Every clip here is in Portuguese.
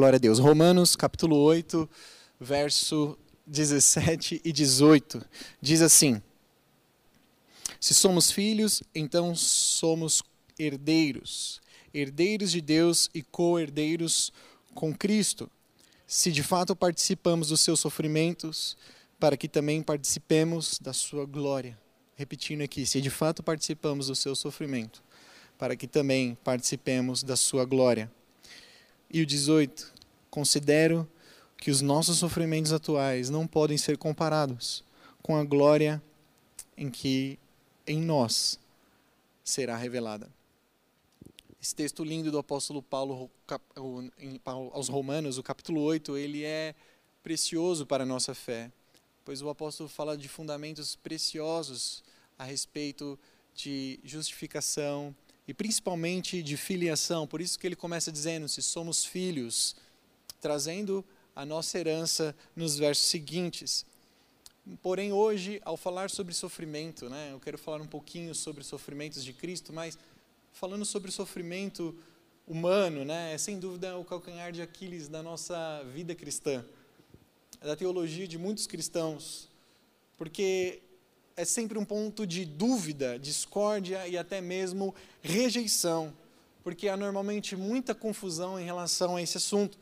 Glória a Deus. Romanos capítulo 8, verso 17 e 18. Diz assim: Se somos filhos, então somos herdeiros, herdeiros de Deus e co-herdeiros com Cristo. Se de fato participamos dos seus sofrimentos, para que também participemos da sua glória. Repetindo aqui, se de fato participamos do seu sofrimento, para que também participemos da sua glória e o 18, considero que os nossos sofrimentos atuais não podem ser comparados com a glória em que em nós será revelada. Esse texto lindo do apóstolo Paulo aos Romanos, o capítulo 8, ele é precioso para a nossa fé, pois o apóstolo fala de fundamentos preciosos a respeito de justificação, e principalmente de filiação. Por isso que ele começa dizendo: se somos filhos, trazendo a nossa herança nos versos seguintes. Porém, hoje, ao falar sobre sofrimento, né, eu quero falar um pouquinho sobre sofrimentos de Cristo, mas falando sobre sofrimento humano, né, é sem dúvida o calcanhar de Aquiles da nossa vida cristã, da teologia de muitos cristãos, porque é sempre um ponto de dúvida, discórdia e até mesmo rejeição, porque há normalmente muita confusão em relação a esse assunto.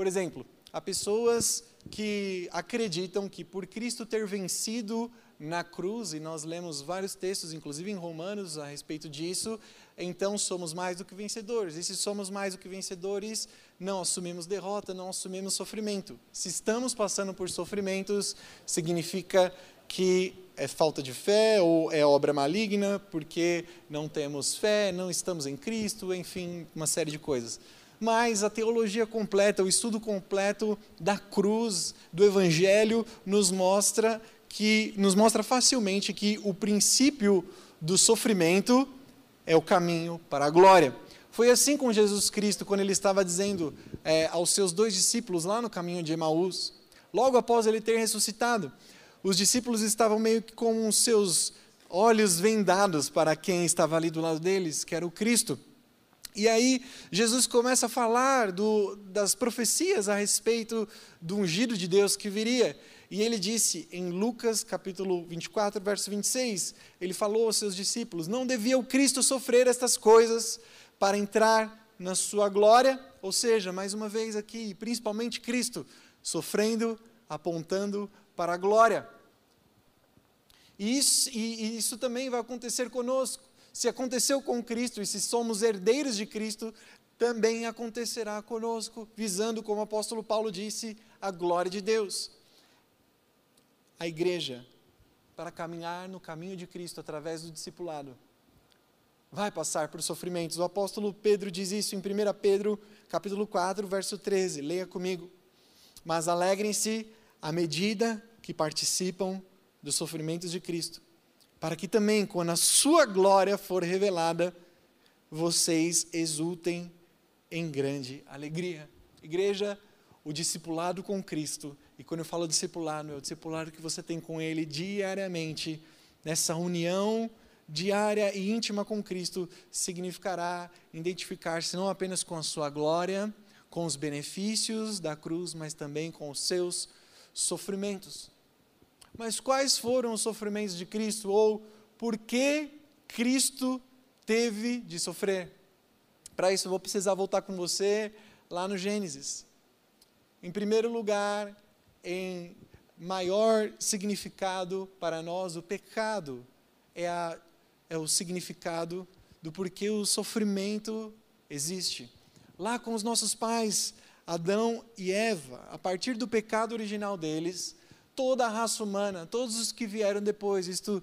Por exemplo, há pessoas que acreditam que por Cristo ter vencido na cruz, e nós lemos vários textos, inclusive em Romanos, a respeito disso, então somos mais do que vencedores. E se somos mais do que vencedores, não assumimos derrota, não assumimos sofrimento. Se estamos passando por sofrimentos, significa que é falta de fé ou é obra maligna porque não temos fé, não estamos em Cristo, enfim, uma série de coisas. Mas a teologia completa, o estudo completo da cruz, do evangelho nos mostra que nos mostra facilmente que o princípio do sofrimento é o caminho para a glória. Foi assim com Jesus Cristo quando ele estava dizendo é, aos seus dois discípulos lá no caminho de Emaús, logo após ele ter ressuscitado os discípulos estavam meio que com os seus olhos vendados para quem estava ali do lado deles, que era o Cristo. E aí Jesus começa a falar do, das profecias a respeito do ungido de Deus que viria. E ele disse em Lucas capítulo 24, verso 26, ele falou aos seus discípulos: Não devia o Cristo sofrer estas coisas para entrar na sua glória? Ou seja, mais uma vez aqui, principalmente Cristo, sofrendo, apontando para a glória. E isso, e, e isso também vai acontecer conosco. Se aconteceu com Cristo e se somos herdeiros de Cristo, também acontecerá conosco, visando, como o apóstolo Paulo disse, a glória de Deus. A igreja, para caminhar no caminho de Cristo através do discipulado, vai passar por sofrimentos. O apóstolo Pedro diz isso em 1 Pedro, capítulo 4, verso 13. Leia comigo. Mas alegrem-se à medida que participam dos sofrimentos de Cristo, para que também, quando a sua glória for revelada, vocês exultem em grande alegria. Igreja, o discipulado com Cristo, e quando eu falo discipulado, é o discipulado que você tem com Ele diariamente, nessa união diária e íntima com Cristo, significará identificar-se não apenas com a sua glória, com os benefícios da cruz, mas também com os seus sofrimentos. Mas quais foram os sofrimentos de Cristo? Ou por que Cristo teve de sofrer? Para isso, eu vou precisar voltar com você lá no Gênesis. Em primeiro lugar, em maior significado para nós, o pecado é, a, é o significado do porquê o sofrimento existe. Lá com os nossos pais, Adão e Eva, a partir do pecado original deles, toda a raça humana, todos os que vieram depois, isto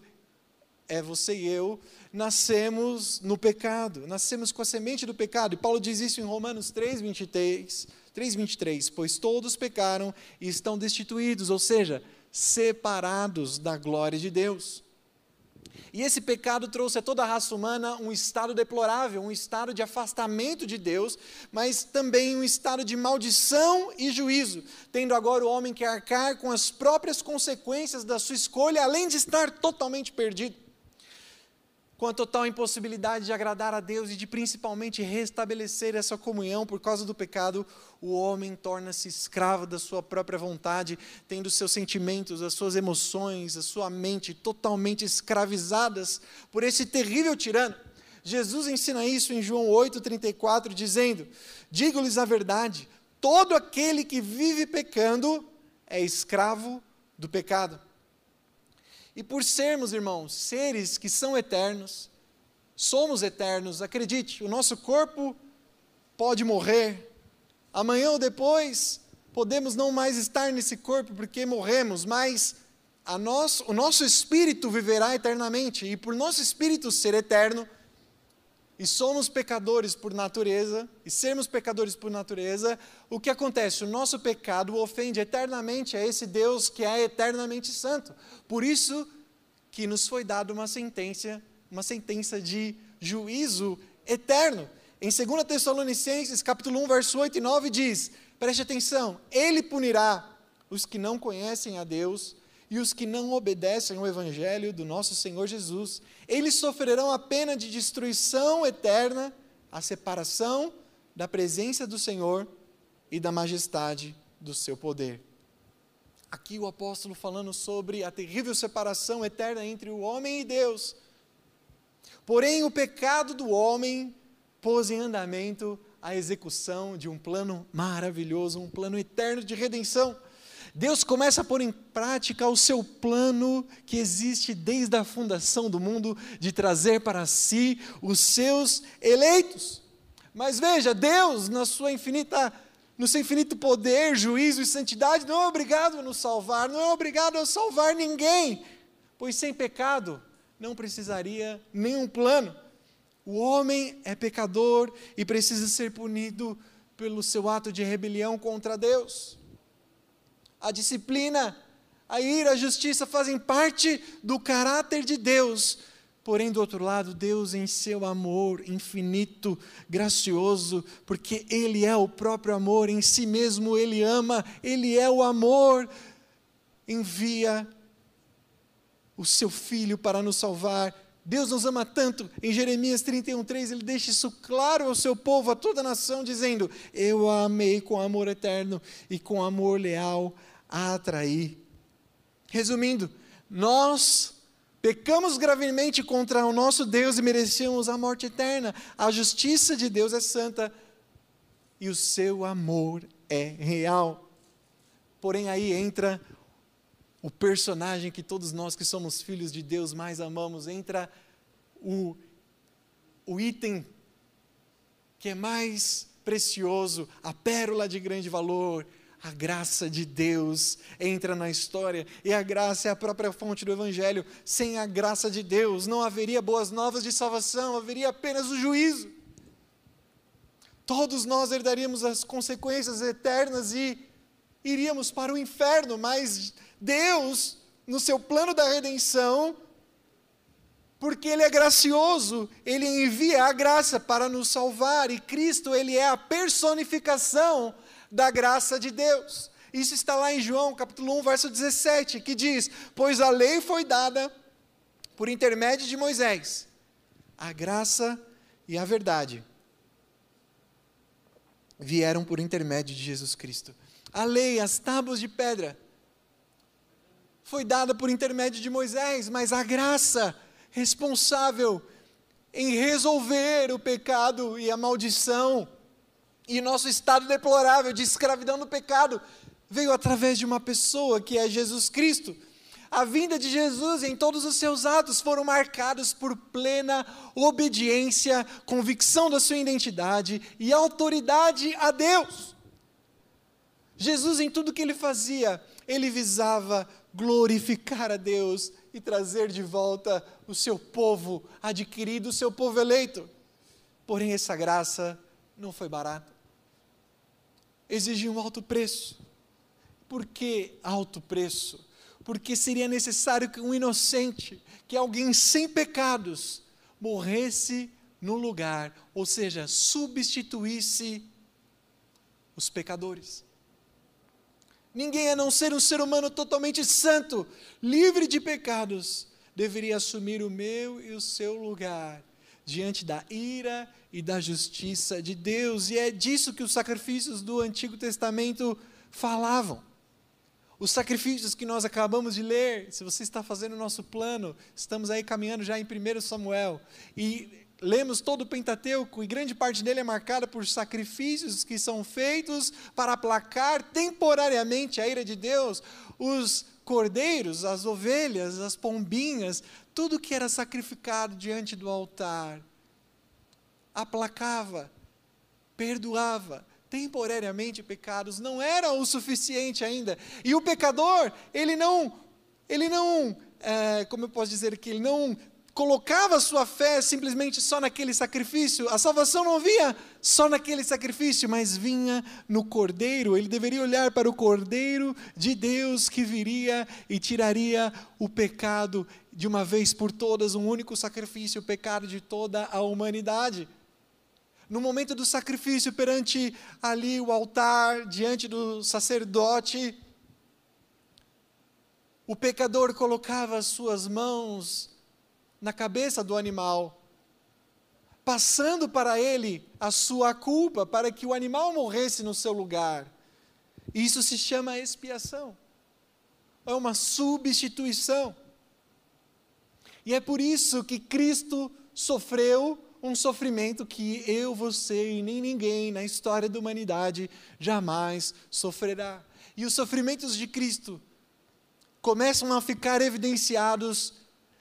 é você e eu, nascemos no pecado, nascemos com a semente do pecado. E Paulo diz isso em Romanos 3, 23, 3, 23. Pois todos pecaram e estão destituídos, ou seja, separados da glória de Deus. E esse pecado trouxe a toda a raça humana um estado deplorável, um estado de afastamento de Deus, mas também um estado de maldição e juízo, tendo agora o homem que arcar com as próprias consequências da sua escolha, além de estar totalmente perdido com a total impossibilidade de agradar a Deus e de principalmente restabelecer essa comunhão por causa do pecado, o homem torna-se escravo da sua própria vontade, tendo seus sentimentos, as suas emoções, a sua mente totalmente escravizadas por esse terrível tirano. Jesus ensina isso em João 8,34, dizendo: Digo-lhes a verdade, todo aquele que vive pecando é escravo do pecado. E por sermos, irmãos, seres que são eternos, somos eternos, acredite, o nosso corpo pode morrer, amanhã ou depois podemos não mais estar nesse corpo porque morremos, mas nosso, o nosso espírito viverá eternamente, e por nosso espírito ser eterno, e somos pecadores por natureza, e sermos pecadores por natureza, o que acontece? O nosso pecado ofende eternamente a esse Deus que é eternamente santo. Por isso que nos foi dada uma sentença, uma sentença de juízo eterno. Em 2 Tessalonicenses, capítulo 1, verso 8 e 9 diz: Preste atenção, ele punirá os que não conhecem a Deus e os que não obedecem ao evangelho do nosso Senhor Jesus. Eles sofrerão a pena de destruição eterna, a separação da presença do Senhor e da majestade do seu poder. Aqui o apóstolo falando sobre a terrível separação eterna entre o homem e Deus. Porém, o pecado do homem pôs em andamento a execução de um plano maravilhoso, um plano eterno de redenção. Deus começa a pôr em prática o seu plano que existe desde a fundação do mundo de trazer para si os seus eleitos. Mas veja, Deus, na sua infinita no seu infinito poder, juízo e santidade, não é obrigado a nos salvar, não é obrigado a salvar ninguém, pois sem pecado não precisaria nenhum plano. O homem é pecador e precisa ser punido pelo seu ato de rebelião contra Deus a disciplina, a ira, a justiça fazem parte do caráter de Deus. Porém, do outro lado, Deus, em seu amor infinito, gracioso, porque Ele é o próprio amor, em si mesmo Ele ama, Ele é o amor, envia o seu Filho para nos salvar. Deus nos ama tanto, em Jeremias 31,3 ele deixa isso claro ao seu povo, a toda a nação, dizendo: Eu a amei com amor eterno e com amor leal a atrair. Resumindo, nós pecamos gravemente contra o nosso Deus e merecemos a morte eterna. A justiça de Deus é santa e o seu amor é real. Porém, aí entra o personagem que todos nós que somos filhos de Deus mais amamos, entra o, o item que é mais precioso, a pérola de grande valor, a graça de Deus entra na história e a graça é a própria fonte do Evangelho. Sem a graça de Deus não haveria boas novas de salvação, haveria apenas o juízo. Todos nós herdaríamos as consequências eternas e iríamos para o inferno, mas Deus, no seu plano da redenção, porque Ele é gracioso, Ele envia a graça para nos salvar, e Cristo, Ele é a personificação da graça de Deus. Isso está lá em João, capítulo 1, verso 17, que diz: Pois a lei foi dada por intermédio de Moisés, a graça e a verdade vieram por intermédio de Jesus Cristo. A lei, as tábuas de pedra, foi dada por intermédio de Moisés, mas a graça responsável em resolver o pecado e a maldição e nosso estado deplorável de escravidão no pecado veio através de uma pessoa que é Jesus Cristo. A vinda de Jesus em todos os seus atos foram marcados por plena obediência, convicção da sua identidade e autoridade a Deus. Jesus, em tudo que ele fazia, ele visava glorificar a Deus e trazer de volta o seu povo adquirido, o seu povo eleito. Porém, essa graça não foi barata. Exigiu um alto preço. Por que alto preço? Porque seria necessário que um inocente, que alguém sem pecados, morresse no lugar, ou seja, substituísse os pecadores. Ninguém a não ser um ser humano totalmente santo, livre de pecados, deveria assumir o meu e o seu lugar diante da ira e da justiça de Deus. E é disso que os sacrifícios do Antigo Testamento falavam. Os sacrifícios que nós acabamos de ler, se você está fazendo o nosso plano, estamos aí caminhando já em 1 Samuel. E lemos todo o Pentateuco e grande parte dele é marcada por sacrifícios que são feitos para aplacar temporariamente a ira de Deus. Os cordeiros, as ovelhas, as pombinhas, tudo que era sacrificado diante do altar aplacava, perdoava temporariamente pecados, não era o suficiente ainda. E o pecador, ele não, ele não, é, como eu posso dizer que ele não colocava sua fé simplesmente só naquele sacrifício, a salvação não vinha só naquele sacrifício, mas vinha no Cordeiro. Ele deveria olhar para o Cordeiro de Deus que viria e tiraria o pecado de uma vez por todas, um único sacrifício, o pecado de toda a humanidade. No momento do sacrifício, perante ali o altar, diante do sacerdote, o pecador colocava as suas mãos na cabeça do animal, passando para ele a sua culpa, para que o animal morresse no seu lugar. Isso se chama expiação. É uma substituição. E é por isso que Cristo sofreu um sofrimento que eu, você e nem ninguém na história da humanidade jamais sofrerá. E os sofrimentos de Cristo começam a ficar evidenciados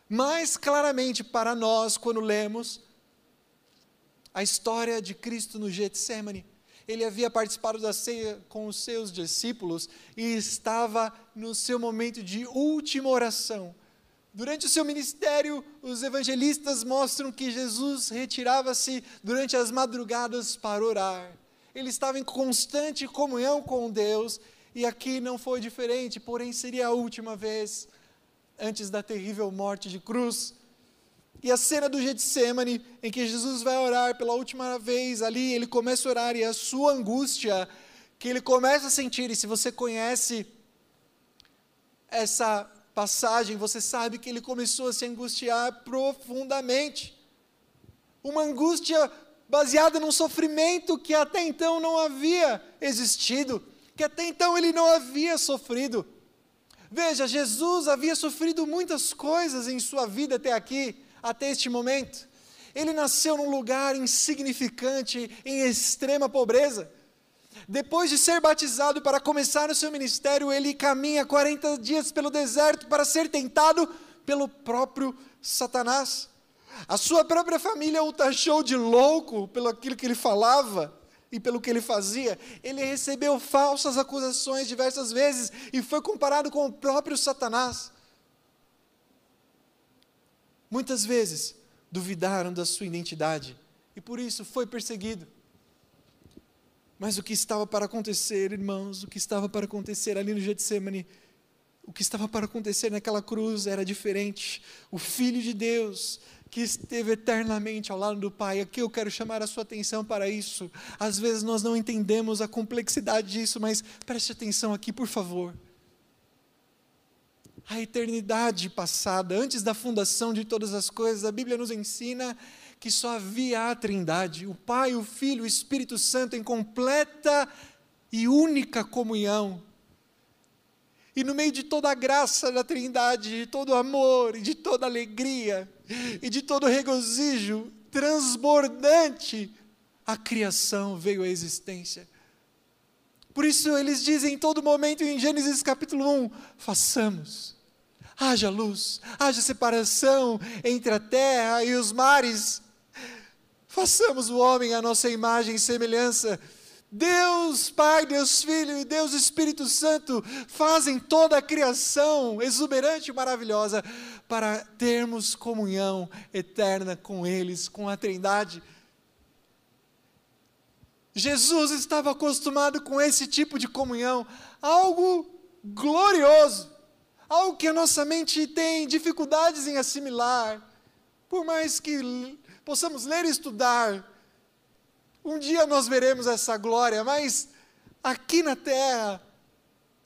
mais claramente para nós quando lemos a história de Cristo no Getsemane. Ele havia participado da ceia com os seus discípulos e estava no seu momento de última oração. Durante o seu ministério, os evangelistas mostram que Jesus retirava-se durante as madrugadas para orar. Ele estava em constante comunhão com Deus e aqui não foi diferente, porém seria a última vez antes da terrível morte de cruz. E a cena do Getsemane, em que Jesus vai orar pela última vez ali, ele começa a orar e a sua angústia que ele começa a sentir, e se você conhece essa passagem, você sabe que ele começou a se angustiar profundamente. Uma angústia baseada num sofrimento que até então não havia existido, que até então ele não havia sofrido. Veja, Jesus havia sofrido muitas coisas em sua vida até aqui, até este momento. Ele nasceu num lugar insignificante, em extrema pobreza. Depois de ser batizado para começar o seu ministério, ele caminha 40 dias pelo deserto para ser tentado pelo próprio Satanás. A sua própria família o taxou de louco pelo aquilo que ele falava e pelo que ele fazia, ele recebeu falsas acusações diversas vezes e foi comparado com o próprio Satanás. Muitas vezes duvidaram da sua identidade e por isso foi perseguido. Mas o que estava para acontecer, irmãos, o que estava para acontecer ali no Getsemane, o que estava para acontecer naquela cruz era diferente. O Filho de Deus que esteve eternamente ao lado do Pai. Aqui eu quero chamar a sua atenção para isso. Às vezes nós não entendemos a complexidade disso, mas preste atenção aqui, por favor. A eternidade passada, antes da fundação de todas as coisas, a Bíblia nos ensina que só havia a Trindade, o Pai, o Filho, o Espírito Santo em completa e única comunhão. E no meio de toda a graça da Trindade, de todo o amor e de toda a alegria e de todo regozijo transbordante, a criação veio à existência. Por isso eles dizem em todo momento em Gênesis capítulo 1: façamos, haja luz, haja separação entre a terra e os mares, façamos o homem à nossa imagem e semelhança. Deus Pai, Deus Filho e Deus Espírito Santo fazem toda a criação exuberante e maravilhosa para termos comunhão eterna com eles, com a Trindade. Jesus estava acostumado com esse tipo de comunhão, algo glorioso, algo que a nossa mente tem dificuldades em assimilar. Por mais que possamos ler e estudar, um dia nós veremos essa glória, mas aqui na terra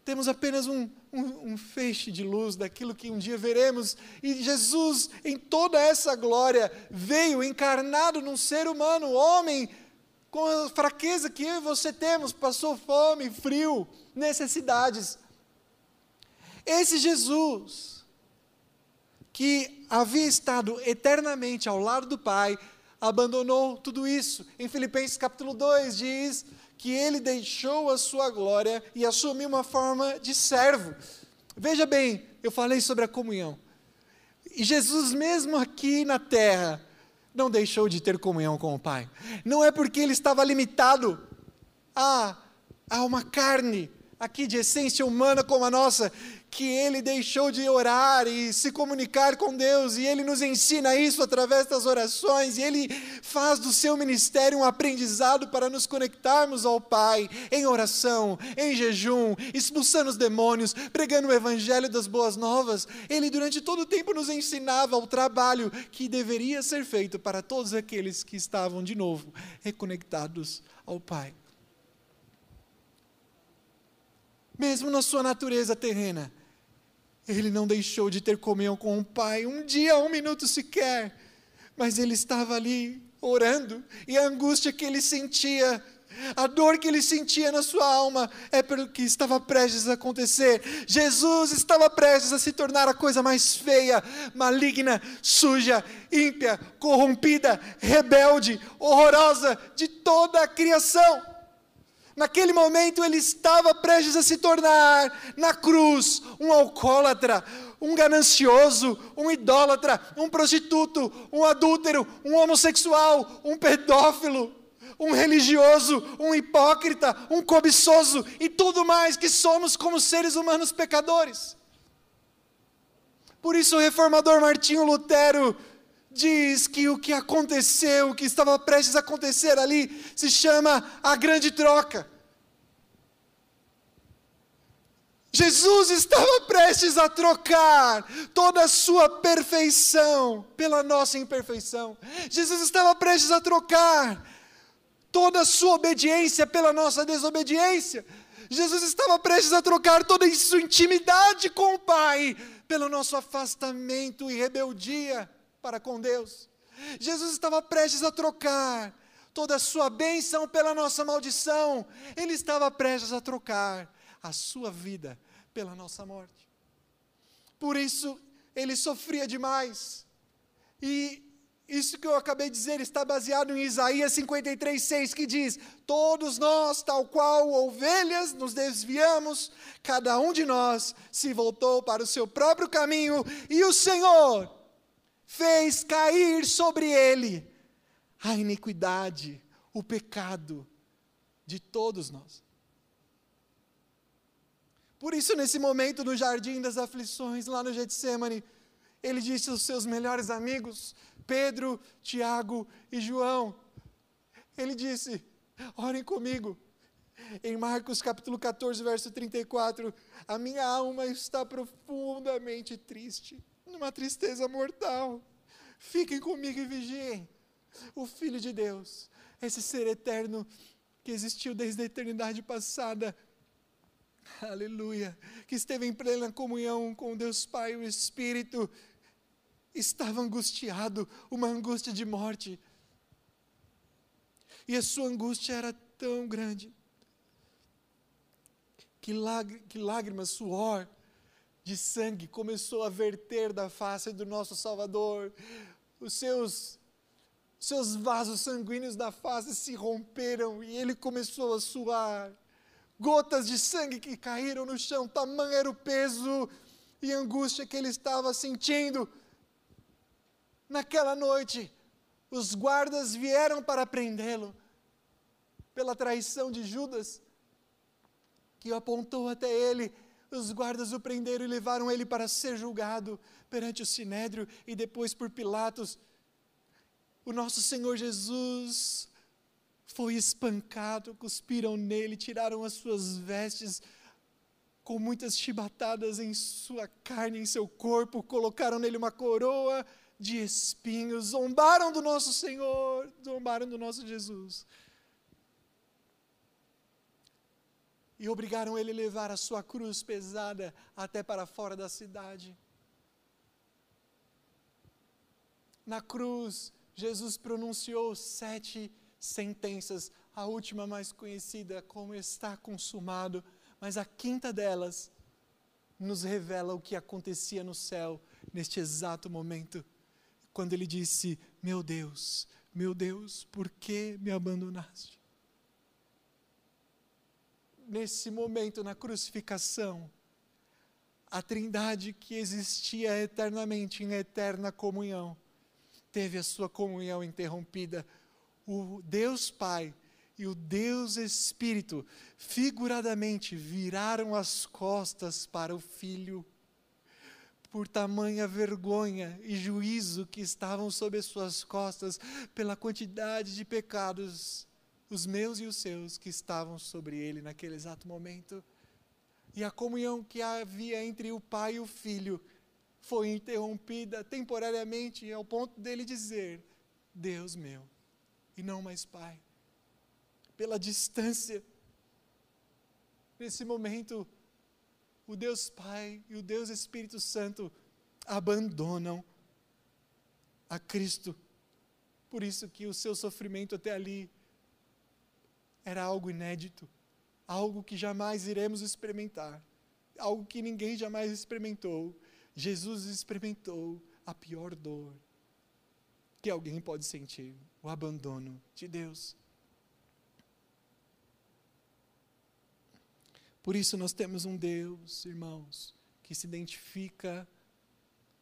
temos apenas um, um, um, feixe de luz daquilo que um dia veremos. E Jesus, em toda essa glória, veio encarnado num ser humano, homem, com a fraqueza que eu e você temos, passou fome, frio, necessidades. Esse Jesus, que havia estado eternamente ao lado do Pai, abandonou tudo isso. Em Filipenses capítulo 2 diz que ele deixou a sua glória e assumiu uma forma de servo. Veja bem, eu falei sobre a comunhão. E Jesus, mesmo aqui na terra, não deixou de ter comunhão com o Pai. Não é porque ele estava limitado a, a uma carne aqui de essência humana como a nossa, que ele deixou de orar e se comunicar com Deus, e ele nos ensina isso através das orações, e ele faz do seu ministério um aprendizado para nos conectarmos ao Pai em oração, em jejum, expulsando os demônios, pregando o evangelho das boas novas. Ele durante todo o tempo nos ensinava o trabalho que deveria ser feito para todos aqueles que estavam de novo reconectados ao Pai. Mesmo na sua natureza terrena, ele não deixou de ter comunhão com o Pai, um dia, um minuto sequer, mas ele estava ali orando, e a angústia que ele sentia, a dor que ele sentia na sua alma, é pelo que estava prestes a acontecer. Jesus estava prestes a se tornar a coisa mais feia, maligna, suja, ímpia, corrompida, rebelde, horrorosa de toda a criação. Naquele momento ele estava prestes a se tornar, na cruz, um alcoólatra, um ganancioso, um idólatra, um prostituto, um adúltero, um homossexual, um pedófilo, um religioso, um hipócrita, um cobiçoso e tudo mais que somos como seres humanos pecadores. Por isso o reformador Martinho Lutero diz que o que aconteceu, o que estava prestes a acontecer ali, se chama a grande troca. Jesus estava prestes a trocar toda a sua perfeição pela nossa imperfeição. Jesus estava prestes a trocar toda a sua obediência pela nossa desobediência. Jesus estava prestes a trocar toda a sua intimidade com o Pai pelo nosso afastamento e rebeldia para com Deus. Jesus estava prestes a trocar toda a sua bênção pela nossa maldição. Ele estava prestes a trocar a sua vida pela nossa morte. Por isso, ele sofria demais. E isso que eu acabei de dizer está baseado em Isaías 53, 6, que diz: Todos nós, tal qual ovelhas, nos desviamos, cada um de nós se voltou para o seu próprio caminho, e o Senhor fez cair sobre ele a iniquidade, o pecado de todos nós. Por isso, nesse momento no jardim das aflições, lá no Getsemane, ele disse aos seus melhores amigos, Pedro, Tiago e João, ele disse: Orem comigo. Em Marcos capítulo 14, verso 34, a minha alma está profundamente triste numa tristeza mortal. Fiquem comigo e vigiem. O Filho de Deus, esse ser eterno que existiu desde a eternidade passada, aleluia, que esteve em plena comunhão com Deus Pai e o Espírito, estava angustiado, uma angústia de morte. E a sua angústia era tão grande que, lágrimas, suor, de sangue começou a verter da face do nosso Salvador. Os seus, seus vasos sanguíneos da face se romperam e ele começou a suar. Gotas de sangue que caíram no chão, tamanho era o peso e angústia que ele estava sentindo. Naquela noite, os guardas vieram para prendê-lo. pela traição de Judas, que apontou até ele. Os guardas o prenderam e levaram ele para ser julgado perante o sinédrio e depois por Pilatos. O nosso Senhor Jesus foi espancado, cuspiram nele, tiraram as suas vestes, com muitas chibatadas em sua carne, em seu corpo, colocaram nele uma coroa de espinhos, zombaram do nosso Senhor, zombaram do nosso Jesus. E obrigaram ele a levar a sua cruz pesada até para fora da cidade. Na cruz, Jesus pronunciou sete sentenças, a última mais conhecida como está consumado, mas a quinta delas nos revela o que acontecia no céu neste exato momento, quando ele disse: Meu Deus, meu Deus, por que me abandonaste? Nesse momento, na crucificação, a trindade que existia eternamente em eterna comunhão, teve a sua comunhão interrompida. O Deus Pai e o Deus Espírito, figuradamente, viraram as costas para o Filho, por tamanha vergonha e juízo que estavam sobre as suas costas, pela quantidade de pecados, os meus e os seus, que estavam sobre ele naquele exato momento. E a comunhão que havia entre o Pai e o Filho foi interrompida temporariamente, ao ponto dele dizer: Deus meu e não mais pai. Pela distância, nesse momento, o Deus Pai e o Deus Espírito Santo abandonam a Cristo. Por isso que o seu sofrimento até ali era algo inédito, algo que jamais iremos experimentar, algo que ninguém jamais experimentou. Jesus experimentou a pior dor que alguém pode sentir o abandono de Deus. Por isso nós temos um Deus, irmãos, que se identifica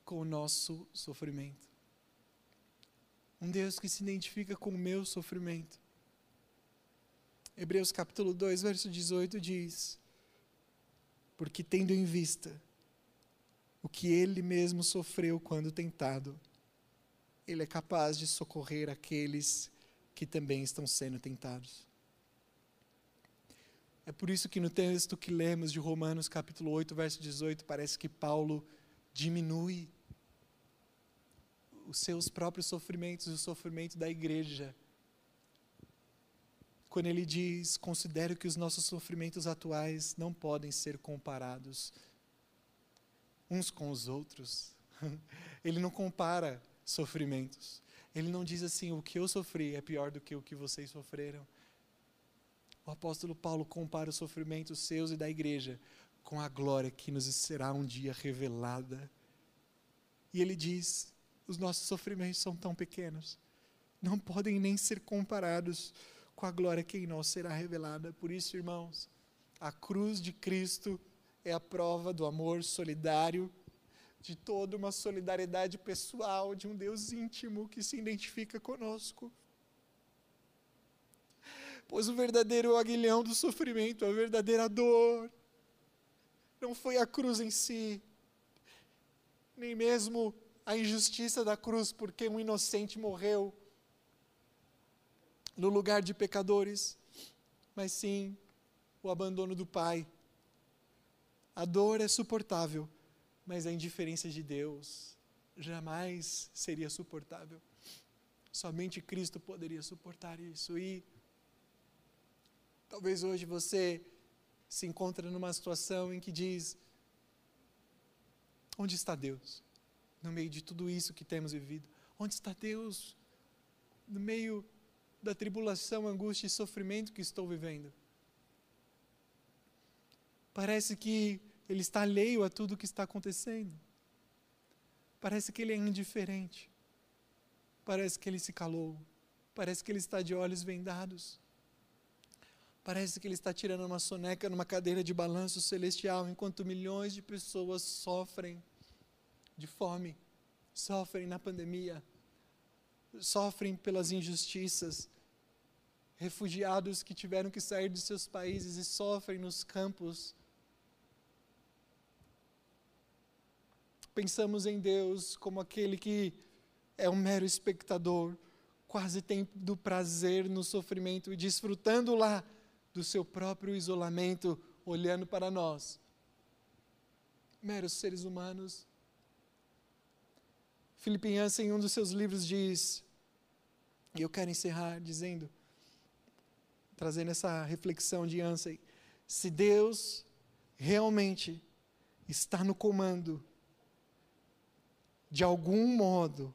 com o nosso sofrimento. Um Deus que se identifica com o meu sofrimento. Hebreus capítulo 2, verso 18 diz: Porque tendo em vista o que ele mesmo sofreu quando tentado, ele é capaz de socorrer aqueles que também estão sendo tentados. É por isso que no texto que lemos de Romanos, capítulo 8, verso 18, parece que Paulo diminui os seus próprios sofrimentos e o sofrimento da igreja. Quando ele diz: Considero que os nossos sofrimentos atuais não podem ser comparados uns com os outros. Ele não compara sofrimentos. Ele não diz assim: o que eu sofri é pior do que o que vocês sofreram. O apóstolo Paulo compara os sofrimentos seus e da igreja com a glória que nos será um dia revelada. E ele diz: os nossos sofrimentos são tão pequenos, não podem nem ser comparados com a glória que em nós será revelada. Por isso, irmãos, a cruz de Cristo é a prova do amor solidário de toda uma solidariedade pessoal, de um Deus íntimo que se identifica conosco. Pois o verdadeiro aguilhão do sofrimento, a verdadeira dor, não foi a cruz em si, nem mesmo a injustiça da cruz, porque um inocente morreu no lugar de pecadores, mas sim o abandono do Pai. A dor é suportável mas a indiferença de Deus jamais seria suportável. Somente Cristo poderia suportar isso. E talvez hoje você se encontre numa situação em que diz: onde está Deus? No meio de tudo isso que temos vivido, onde está Deus? No meio da tribulação, angústia e sofrimento que estou vivendo. Parece que ele está alheio a tudo o que está acontecendo. Parece que ele é indiferente. Parece que ele se calou. Parece que ele está de olhos vendados. Parece que ele está tirando uma soneca numa cadeira de balanço celestial, enquanto milhões de pessoas sofrem de fome, sofrem na pandemia, sofrem pelas injustiças, refugiados que tiveram que sair de seus países e sofrem nos campos. Pensamos em Deus como aquele que é um mero espectador, quase tem do prazer no sofrimento e desfrutando lá do seu próprio isolamento, olhando para nós, meros seres humanos. Filipe em um dos seus livros, diz, e eu quero encerrar dizendo, trazendo essa reflexão de Ansem, se Deus realmente está no comando, de algum modo,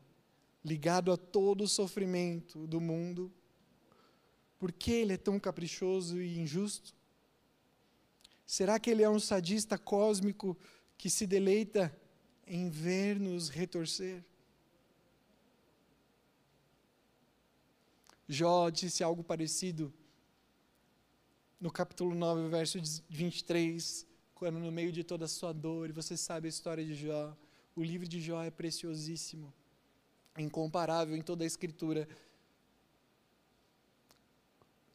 ligado a todo o sofrimento do mundo, por que ele é tão caprichoso e injusto? Será que ele é um sadista cósmico que se deleita em ver-nos retorcer? Jó disse algo parecido no capítulo 9, verso 23, quando no meio de toda a sua dor, e você sabe a história de Jó, o livro de Jó é preciosíssimo, incomparável em toda a escritura.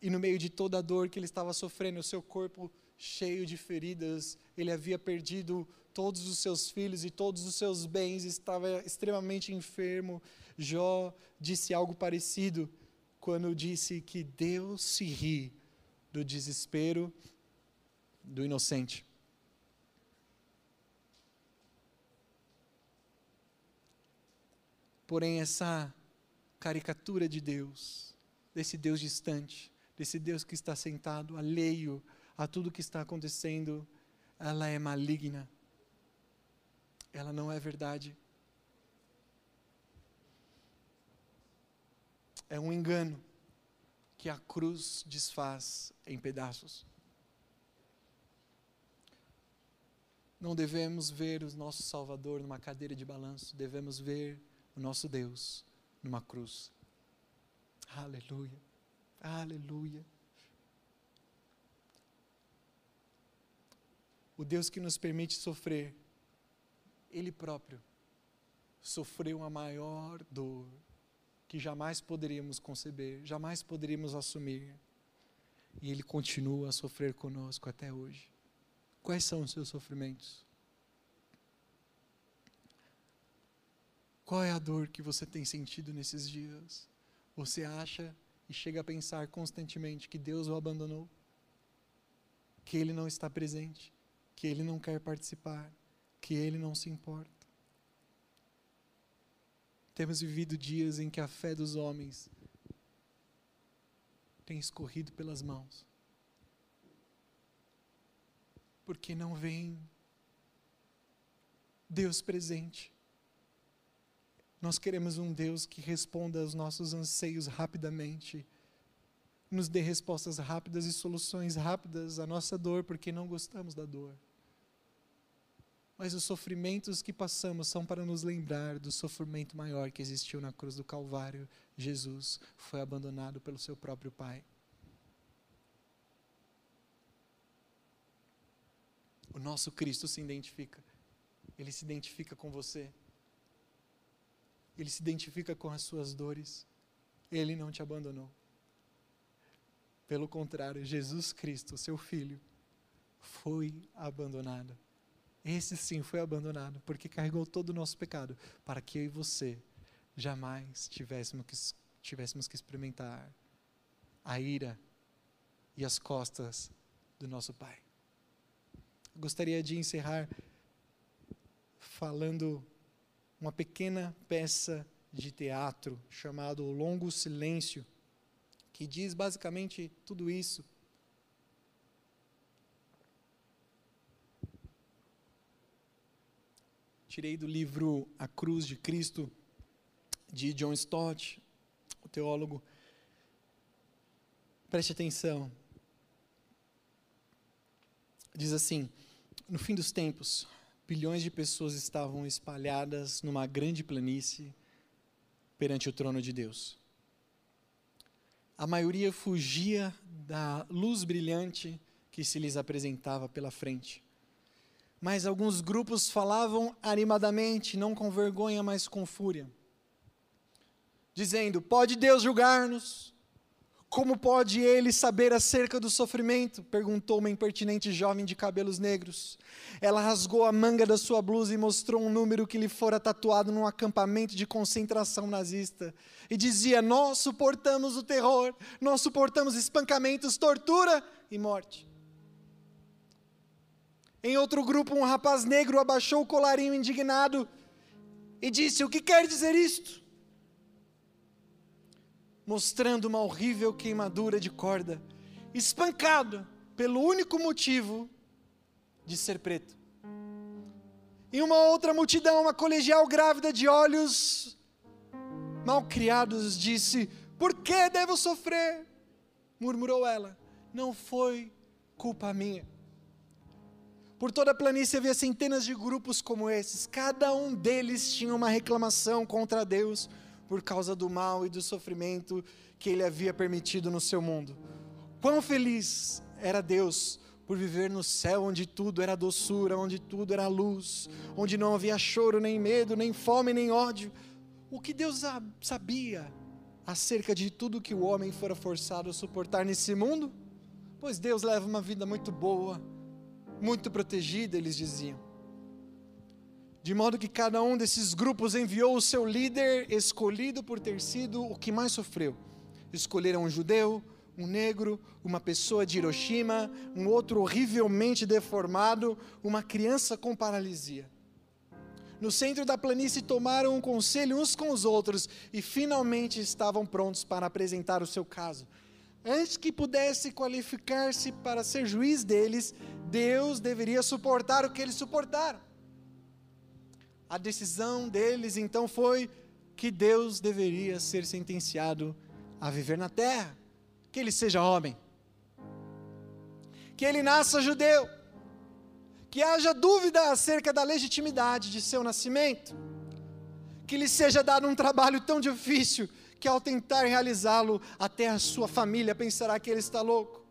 E no meio de toda a dor que ele estava sofrendo, o seu corpo cheio de feridas, ele havia perdido todos os seus filhos e todos os seus bens, estava extremamente enfermo. Jó disse algo parecido quando disse que Deus se ri do desespero do inocente. Porém, essa caricatura de Deus, desse Deus distante, desse Deus que está sentado alheio a tudo que está acontecendo, ela é maligna. Ela não é verdade. É um engano que a cruz desfaz em pedaços. Não devemos ver o nosso Salvador numa cadeira de balanço, devemos ver o nosso Deus numa cruz. Aleluia, aleluia. O Deus que nos permite sofrer, Ele próprio sofreu a maior dor que jamais poderíamos conceber, jamais poderíamos assumir. E Ele continua a sofrer conosco até hoje. Quais são os seus sofrimentos? Qual é a dor que você tem sentido nesses dias? Você acha e chega a pensar constantemente que Deus o abandonou? Que Ele não está presente? que ele não quer participar, que ele não se importa. Temos vivido dias em que a fé dos homens tem escorrido pelas mãos. Porque não vem Deus presente. Nós queremos um Deus que responda aos nossos anseios rapidamente, nos dê respostas rápidas e soluções rápidas à nossa dor, porque não gostamos da dor. Mas os sofrimentos que passamos são para nos lembrar do sofrimento maior que existiu na cruz do Calvário. Jesus foi abandonado pelo seu próprio Pai. O nosso Cristo se identifica. Ele se identifica com você. Ele se identifica com as suas dores. Ele não te abandonou. Pelo contrário, Jesus Cristo, seu Filho, foi abandonado esse sim foi abandonado, porque carregou todo o nosso pecado, para que eu e você jamais tivéssemos que, tivéssemos que experimentar a ira e as costas do nosso Pai. Eu gostaria de encerrar falando uma pequena peça de teatro chamado O Longo Silêncio, que diz basicamente tudo isso. Tirei do livro A Cruz de Cristo, de John Stott, o teólogo. Preste atenção. Diz assim: No fim dos tempos, bilhões de pessoas estavam espalhadas numa grande planície perante o trono de Deus. A maioria fugia da luz brilhante que se lhes apresentava pela frente. Mas alguns grupos falavam animadamente, não com vergonha, mas com fúria, dizendo: Pode Deus julgar-nos? Como pode ele saber acerca do sofrimento? perguntou uma impertinente jovem de cabelos negros. Ela rasgou a manga da sua blusa e mostrou um número que lhe fora tatuado num acampamento de concentração nazista. E dizia: Nós suportamos o terror, nós suportamos espancamentos, tortura e morte. Em outro grupo, um rapaz negro abaixou o colarinho indignado e disse: O que quer dizer isto? mostrando uma horrível queimadura de corda, espancado pelo único motivo de ser preto. Em uma outra multidão, uma colegial grávida de olhos mal criados disse: Por que devo sofrer? murmurou ela. Não foi culpa minha. Por toda a planície havia centenas de grupos como esses, cada um deles tinha uma reclamação contra Deus por causa do mal e do sofrimento que ele havia permitido no seu mundo. Quão feliz era Deus por viver no céu onde tudo era doçura, onde tudo era luz, onde não havia choro, nem medo, nem fome, nem ódio. O que Deus sabia acerca de tudo que o homem fora forçado a suportar nesse mundo? Pois Deus leva uma vida muito boa, muito protegida, eles diziam. De modo que cada um desses grupos enviou o seu líder escolhido por ter sido o que mais sofreu. Escolheram um judeu, um negro, uma pessoa de Hiroshima, um outro horrivelmente deformado, uma criança com paralisia. No centro da planície tomaram um conselho uns com os outros e finalmente estavam prontos para apresentar o seu caso. Antes que pudesse qualificar-se para ser juiz deles, Deus deveria suportar o que eles suportaram. A decisão deles então foi que Deus deveria ser sentenciado a viver na terra, que ele seja homem, que ele nasça judeu, que haja dúvida acerca da legitimidade de seu nascimento, que lhe seja dado um trabalho tão difícil que ao tentar realizá-lo, até a sua família pensará que ele está louco,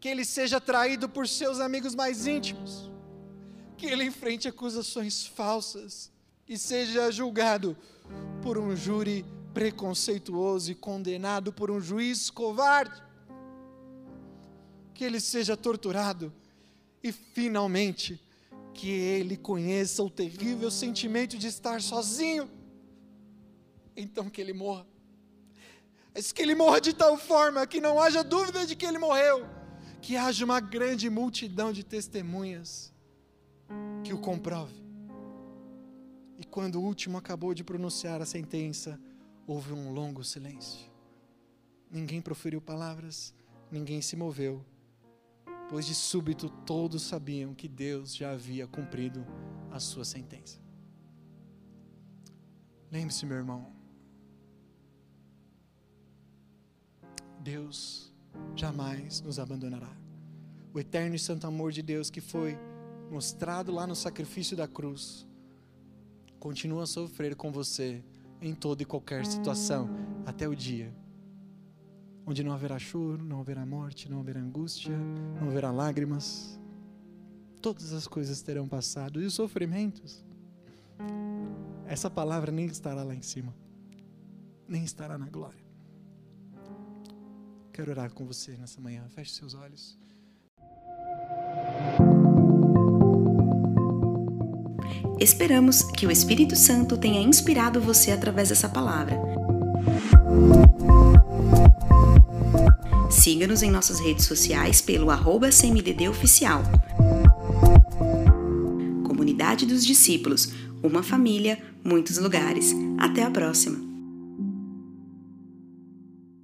que ele seja traído por seus amigos mais íntimos que ele enfrente acusações falsas e seja julgado por um júri preconceituoso e condenado por um juiz covarde. Que ele seja torturado e finalmente que ele conheça o terrível sentimento de estar sozinho. Então que ele morra. Mas que ele morra de tal forma que não haja dúvida de que ele morreu. Que haja uma grande multidão de testemunhas que o comprove. E quando o último acabou de pronunciar a sentença, houve um longo silêncio. Ninguém proferiu palavras, ninguém se moveu, pois de súbito todos sabiam que Deus já havia cumprido a sua sentença. Lembre-se, meu irmão, Deus jamais nos abandonará. O eterno e santo amor de Deus que foi mostrado lá no sacrifício da cruz, continua a sofrer com você em toda e qualquer situação, até o dia onde não haverá choro, não haverá morte, não haverá angústia, não haverá lágrimas. Todas as coisas terão passado e os sofrimentos. Essa palavra nem estará lá em cima, nem estará na glória. Quero orar com você nessa manhã. Feche seus olhos. Esperamos que o Espírito Santo tenha inspirado você através dessa palavra. Siga-nos em nossas redes sociais pelo arroba Oficial. Comunidade dos Discípulos, uma família, muitos lugares. Até a próxima!